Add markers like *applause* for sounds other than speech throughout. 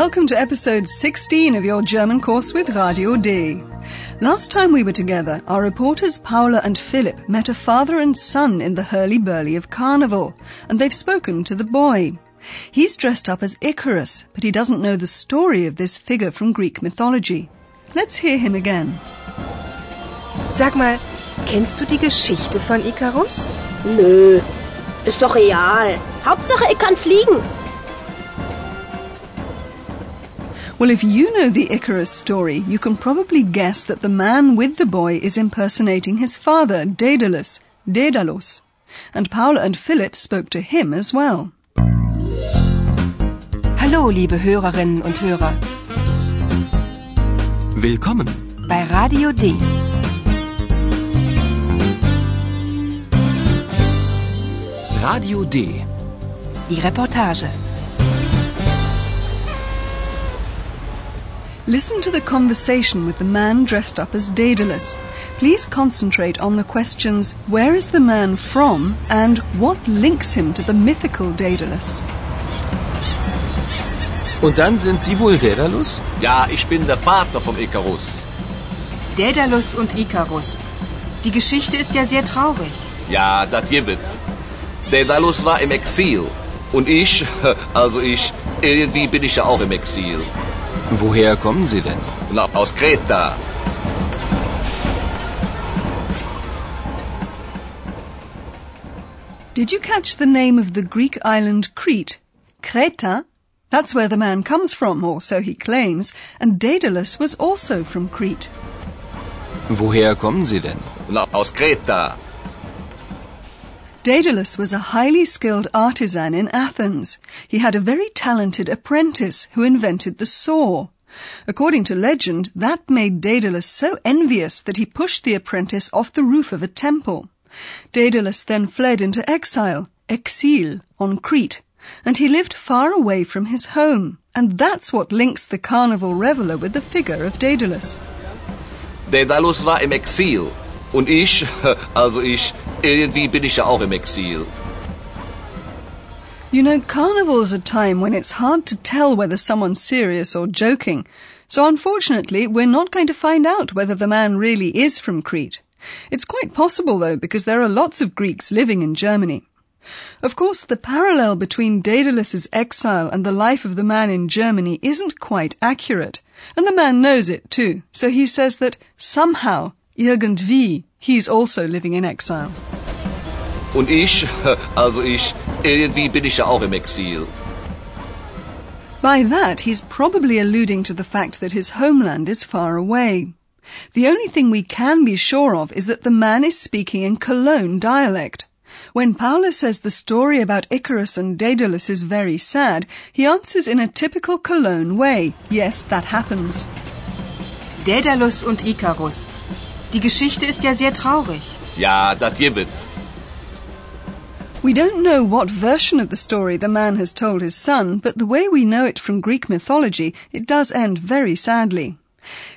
Welcome to episode 16 of your German course with Radio D. Last time we were together, our reporters Paula and Philipp met a father and son in the hurly-burly of Carnival, and they've spoken to the boy. He's dressed up as Icarus, but he doesn't know the story of this figure from Greek mythology. Let's hear him again. Sag mal, kennst du die Geschichte von Icarus? Nö, ist doch real. Hauptsache, ich kann fliegen. Well, if you know the Icarus story, you can probably guess that the man with the boy is impersonating his father, Daedalus, Daedalus. And Paula and Philipp spoke to him as well. Hallo, liebe Hörerinnen und Hörer. Willkommen. Bei Radio D. Radio D. Die Reportage. Listen to the conversation with the man dressed up as Daedalus. Please concentrate on the questions where is the man from and what links him to the mythical Daedalus. Und dann sind Sie wohl Daedalus? Ja, ich bin der Vater vom Icarus. Daedalus und Icarus. Die Geschichte ist ja sehr traurig. Ja, das gibt. Daedalus war im Exil. Und ich, *laughs* also ich, irgendwie bin ich ja auch im Exil. Woher kommen Sie denn? Na, aus Kreta. Did you catch the name of the Greek island Crete? Kreta? That's where the man comes from, or so he claims, and Daedalus was also from Crete. Woher kommen Sie denn? Na, aus Kreta. Daedalus was a highly skilled artisan in Athens. He had a very talented apprentice who invented the saw. According to legend, that made Daedalus so envious that he pushed the apprentice off the roof of a temple. Daedalus then fled into exile, exil, on Crete, and he lived far away from his home. And that's what links the carnival reveller with the figure of Daedalus. Daedalus war im Exil. Und ich, *laughs* also ich, irgendwie bin ich ja auch im Exil. You know, carnival's a time when it's hard to tell whether someone's serious or joking. So unfortunately, we're not going to find out whether the man really is from Crete. It's quite possible though, because there are lots of Greeks living in Germany. Of course, the parallel between Daedalus's exile and the life of the man in Germany isn't quite accurate. And the man knows it too. So he says that somehow, irgendwie, he's also living in exile. Und ich, *laughs* also ich, irgendwie bin ich ja auch im Exil. By that, he's probably alluding to the fact that his homeland is far away. The only thing we can be sure of is that the man is speaking in Cologne dialect. When Paula says the story about Icarus and Daedalus is very sad, he answers in a typical Cologne way. Yes, that happens. Daedalus und Icarus. Die Geschichte ist ja sehr traurig. Ja, das gibt. We don't know what version of the story the man has told his son, but the way we know it from Greek mythology, it does end very sadly.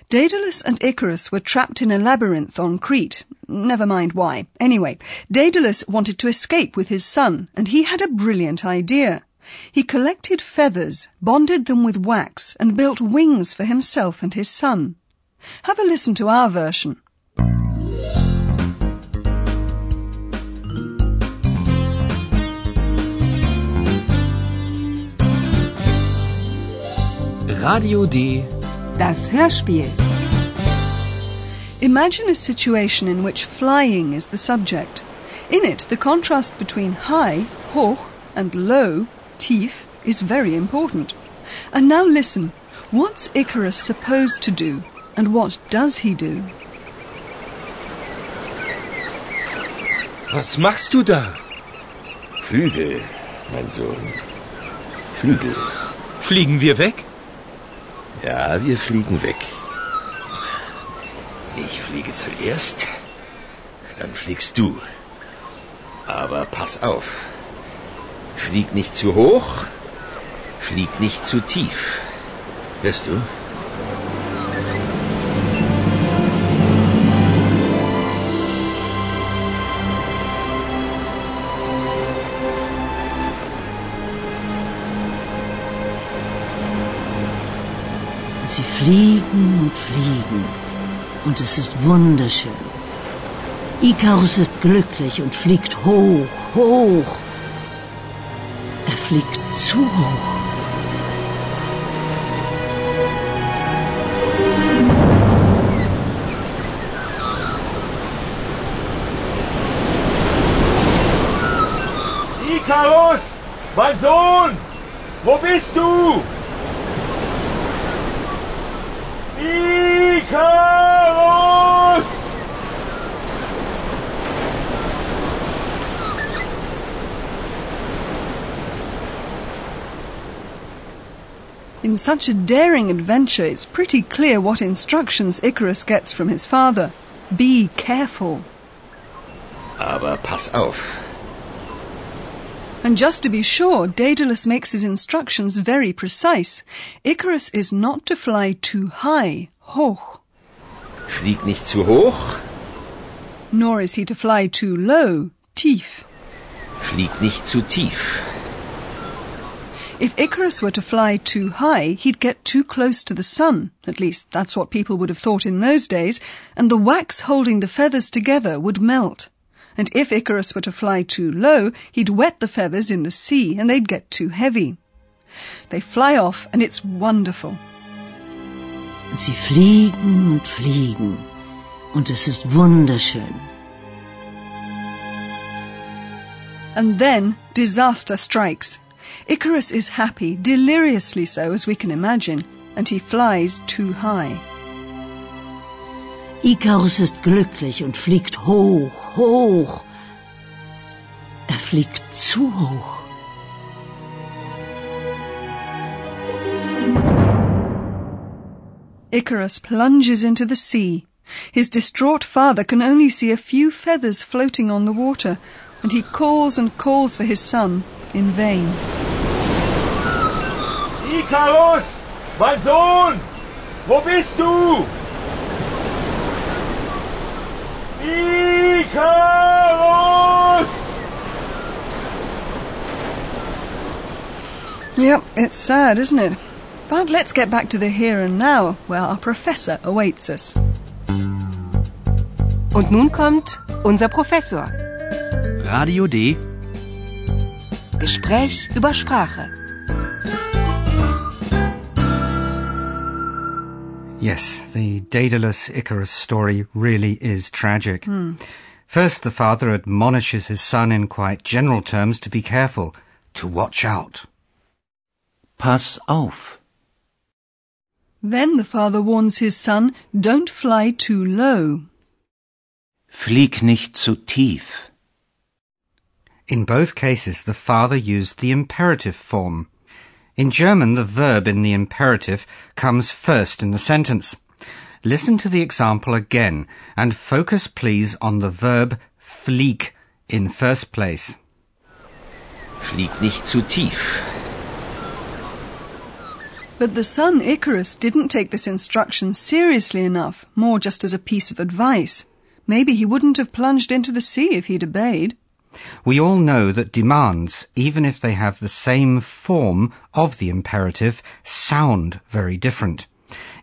Daedalus and Icarus were trapped in a labyrinth on Crete. Never mind why. Anyway, Daedalus wanted to escape with his son, and he had a brilliant idea. He collected feathers, bonded them with wax, and built wings for himself and his son. Have a listen to our version. Radio D. Das Hörspiel. Imagine a situation in which flying is the subject. In it, the contrast between high, hoch, and low, tief, is very important. And now listen. What's Icarus supposed to do? And what does he do? Was machst du da? Flügel, mein Sohn. Flügel. Fliegen wir weg? Ja, wir fliegen weg. Ich fliege zuerst, dann fliegst du. Aber pass auf. Flieg nicht zu hoch, flieg nicht zu tief. Hörst du? Fliegen und fliegen. Und es ist wunderschön. Ikarus ist glücklich und fliegt hoch, hoch. Er fliegt zu hoch. Ikarus, mein Sohn, wo bist du? Ikarus! In such a daring adventure, it's pretty clear what instructions Icarus gets from his father. Be careful. Aber pass auf. And just to be sure, Daedalus makes his instructions very precise. Icarus is not to fly too high, hoch, Flieg nicht zu hoch, nor is he to fly too low, tief. flieg nicht zu tief. If Icarus were to fly too high, he'd get too close to the sun. At least, that's what people would have thought in those days, and the wax holding the feathers together would melt. And if Icarus were to fly too low, he'd wet the feathers in the sea, and they'd get too heavy. They fly off, and it's wonderful. Und sie fliegen und fliegen. Und es ist wunderschön. And then disaster strikes. Icarus is happy, deliriously so, as we can imagine, and he flies too high. Ikarus ist glücklich und fliegt hoch, hoch. Er fliegt zu hoch. Icarus plunges into the sea. His distraught father can only see a few feathers floating on the water, and he calls and calls for his son in vain. Ikarus, mein Sohn, wo bist du? Ikarus! Yep, it's sad, isn't it? But let's get back to the here and now, where our professor awaits us. Und nun kommt unser Professor. Radio D. Gespräch über Sprache. Yes, the Daedalus Icarus story really is tragic. Hmm. First, the father admonishes his son in quite general terms to be careful, to watch out. Pass auf. Then the father warns his son, don't fly too low. Flieg nicht zu tief. In both cases, the father used the imperative form. In German, the verb in the imperative comes first in the sentence. Listen to the example again and focus, please, on the verb flieg in first place. Flieg nicht zu tief. But the son Icarus didn't take this instruction seriously enough, more just as a piece of advice. Maybe he wouldn't have plunged into the sea if he'd obeyed. We all know that demands, even if they have the same form of the imperative, sound very different.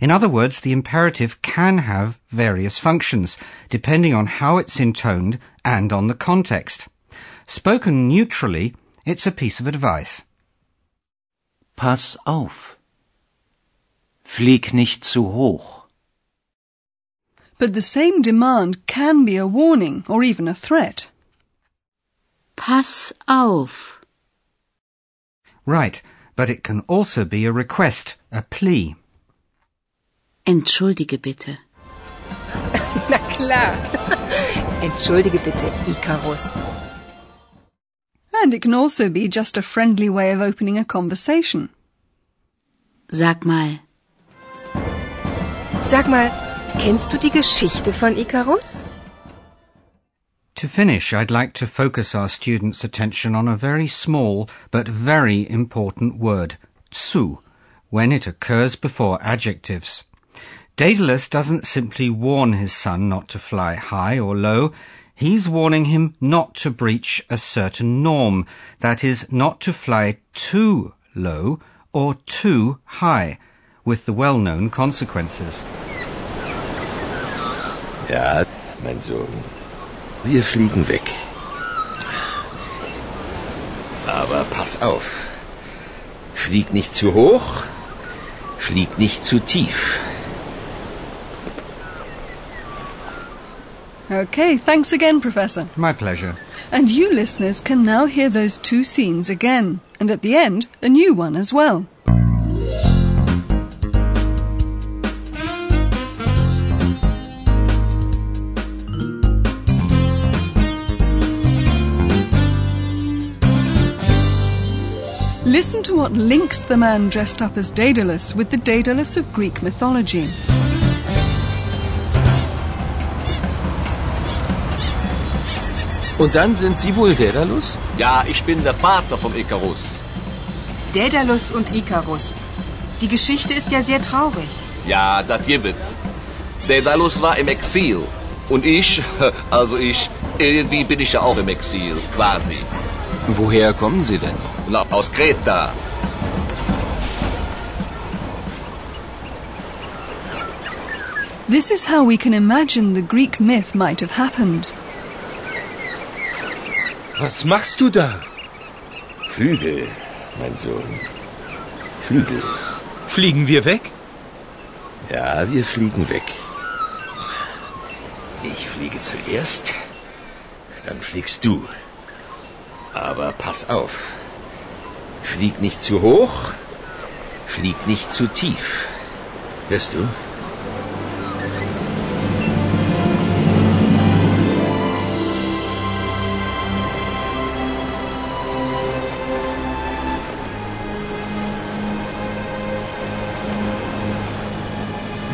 In other words, the imperative can have various functions, depending on how it's intoned and on the context. Spoken neutrally, it's a piece of advice. Pass auf. Flieg nicht zu hoch. But the same demand can be a warning or even a threat. Pass auf. Right, but it can also be a request, a plea. Entschuldige bitte. *laughs* Na klar. *laughs* Entschuldige bitte, Icarus. And it can also be just a friendly way of opening a conversation. Sag mal, Sag mal, kennst du die Geschichte von Ikarus? To finish, I'd like to focus our students' attention on a very small but very important word, tsu, when it occurs before adjectives. Daedalus doesn't simply warn his son not to fly high or low, he's warning him not to breach a certain norm, that is, not to fly too low or too high, with the well-known consequences. Ja, mein Sohn. Wir fliegen weg. Aber pass auf. Flieg nicht zu hoch, flieg nicht zu tief. Okay, thanks again, Professor. My pleasure. And you listeners can now hear those two scenes again, and at the end, a new one as well. Listen to what links the man dressed up as Daedalus with the Daedalus of Greek mythology. Und dann sind Sie wohl Daedalus? Ja, ich bin der Vater vom Ikarus. Daedalus und Ikarus. Die Geschichte ist ja sehr traurig. Ja, das gibt. Daedalus war im Exil. Und ich, *laughs* also ich, irgendwie bin ich ja auch im Exil, quasi. Woher kommen Sie denn? Na, aus Kreta. This is how we can imagine the Greek myth might have happened. Was machst du da? Flügel, mein Sohn. Flügel. Fliegen wir weg? Ja, wir fliegen weg. Ich fliege zuerst, dann fliegst du. Aber pass auf. Flieg nicht zu hoch, flieg nicht zu tief. Hörst du? Und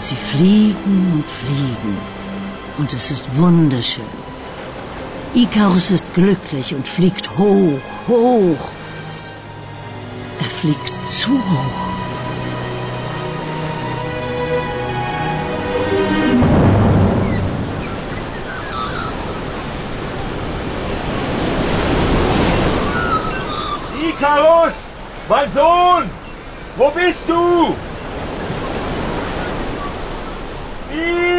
sie fliegen und fliegen. Und es ist wunderschön. Ikarus ist glücklich und fliegt hoch, hoch. Er fliegt zu hoch. Ikarus! Mein Sohn! Wo bist du? Ikarus!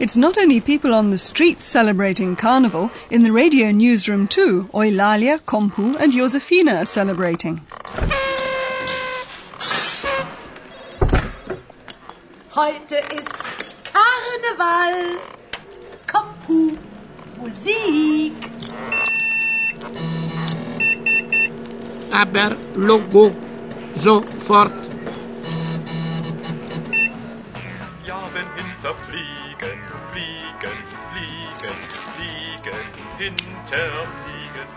It's not only people on the streets celebrating Carnival, in the radio newsroom too, Eulalia, Compu and Josefina are celebrating. Heute ist Karneval. Compu. Musik. Aber Logo sofort. Fliegen, hinter Fliegen,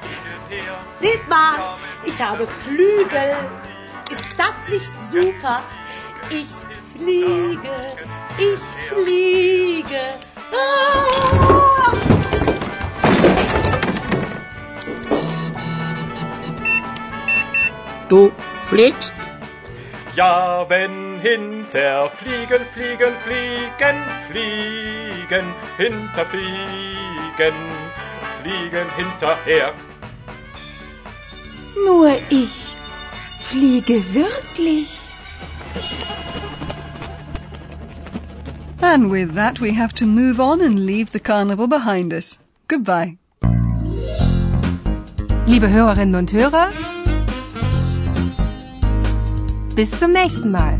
her. Seht mal, ich habe Flügel. Ist das nicht super? Ich fliege, ich fliege. Ah! Du fliegst? Ja, wenn hinter Fliegen, Fliegen, Fliegen, Fliegen, hinter Fliegen, Fliegen hinterher. Nur ich fliege wirklich. And with that, we have to move on and leave the carnival behind us. Goodbye. Liebe Hörerinnen und Hörer, bis zum nächsten Mal.